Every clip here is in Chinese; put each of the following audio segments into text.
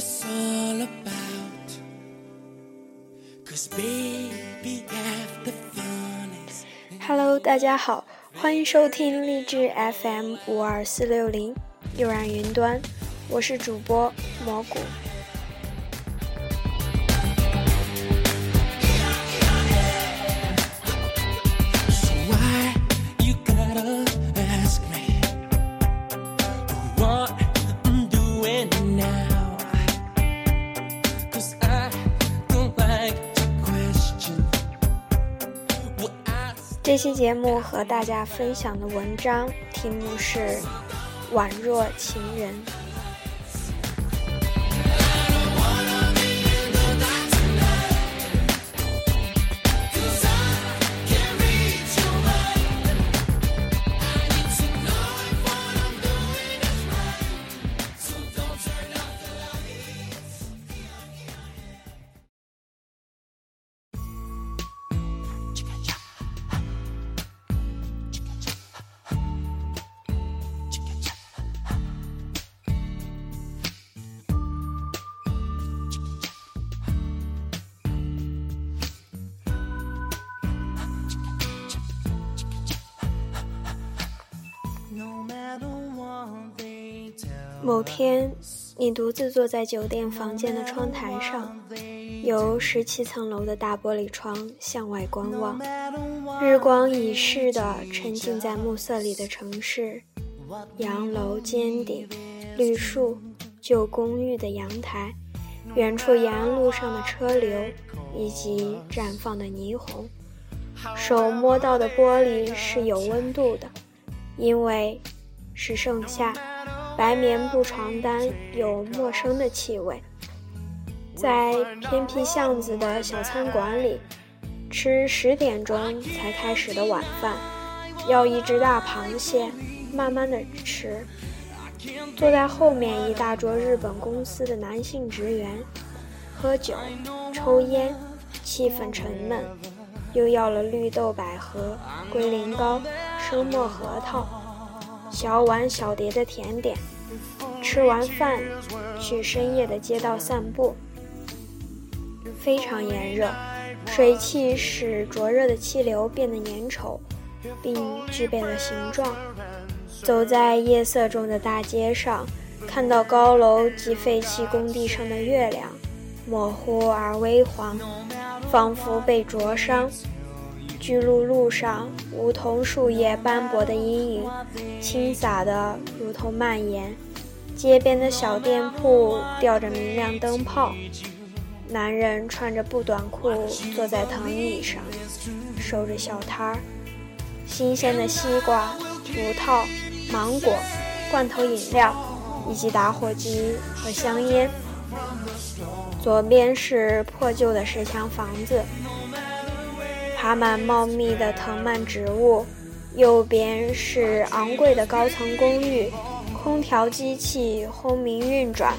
all about. Cause baby, half the fun is. Hello，大家好，欢迎收听励志 FM 五二四六零悠然云端，我是主播蘑菇。这期节目和大家分享的文章题目是《宛若情人》。某天，你独自坐在酒店房间的窗台上，由十七层楼的大玻璃窗向外观望，日光已逝的沉浸在暮色里的城市，洋楼尖顶、绿树、旧公寓的阳台，远处沿岸路上的车流，以及绽放的霓虹。手摸到的玻璃是有温度的，因为是盛夏。白棉布床单有陌生的气味，在偏僻巷子的小餐馆里，吃十点钟才开始的晚饭，要一只大螃蟹，慢慢的吃。坐在后面一大桌日本公司的男性职员，喝酒、抽烟，气氛沉闷，又要了绿豆百合、龟苓膏、生磨核桃。小碗小碟的甜点，吃完饭去深夜的街道散步，非常炎热，水汽使灼热的气流变得粘稠，并具备了形状。走在夜色中的大街上，看到高楼及废弃工地上的月亮，模糊而微黄，仿佛被灼伤。巨鹿路上，梧桐树叶斑驳的阴影，倾洒的如同蔓延。街边的小店铺吊着明亮灯泡，男人穿着布短裤坐在藤椅上，收着小摊儿。新鲜的西瓜、葡萄、芒果、罐头饮料，以及打火机和香烟。左边是破旧的石墙房子。爬满茂密的藤蔓植物，右边是昂贵的高层公寓，空调机器轰鸣运转，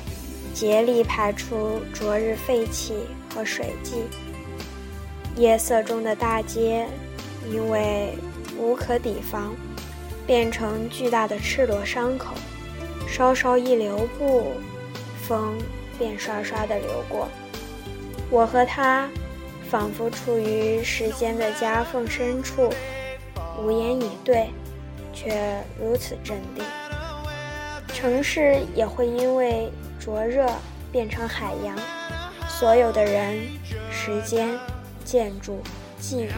竭力排出昨日废气和水迹。夜色中的大街，因为无可抵防，变成巨大的赤裸伤口，稍稍一留步，风便刷刷地流过。我和他。仿佛处于时间的夹缝深处，无言以对，却如此镇定。城市也会因为灼热变成海洋，所有的人、时间、建筑、记忆，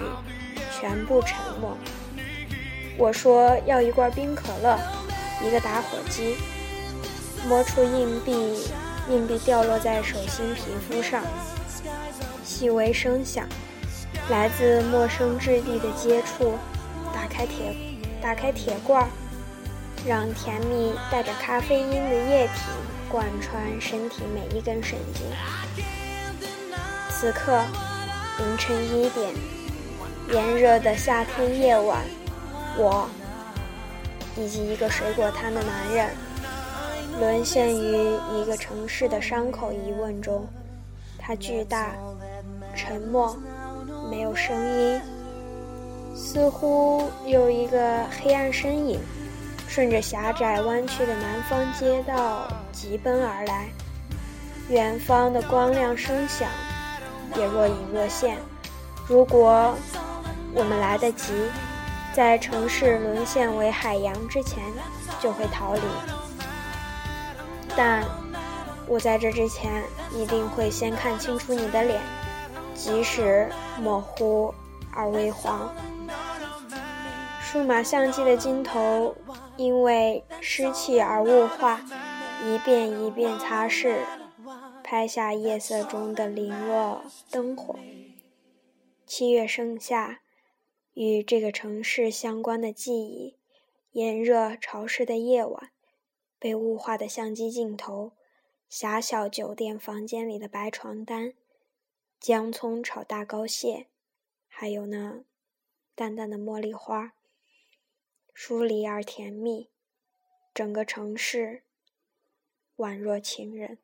全部沉默。我说要一罐冰可乐，一个打火机，摸出硬币，硬币掉落在手心皮肤上。细微声响，来自陌生质地的接触。打开铁，打开铁罐，让甜蜜带着咖啡因的液体贯穿身体每一根神经。此刻，凌晨一点，炎热的夏天夜晚，我以及一个水果摊的男人，沦陷于一个城市的伤口疑问中。它巨大、沉默，没有声音，似乎有一个黑暗身影，顺着狭窄弯曲的南方街道疾奔而来。远方的光亮声响也若隐若现。如果我们来得及，在城市沦陷为海洋之前，就会逃离。但我在这之前，一定会先看清楚你的脸，即使模糊而微黄。数码相机的镜头因为湿气而雾化，一遍一遍擦拭，拍下夜色中的零落灯火。七月盛夏，与这个城市相关的记忆，炎热潮湿的夜晚。被雾化的相机镜头，狭小酒店房间里的白床单，姜葱炒大膏蟹，还有那淡淡的茉莉花，疏离而甜蜜，整个城市宛若情人。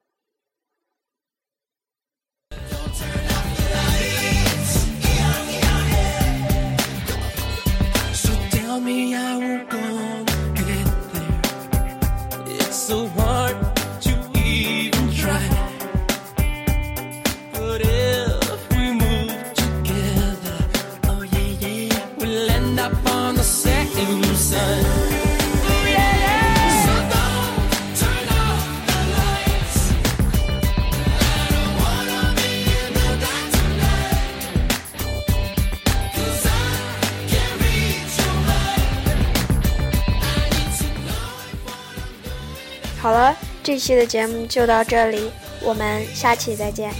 好了，这期的节目就到这里，我们下期再见。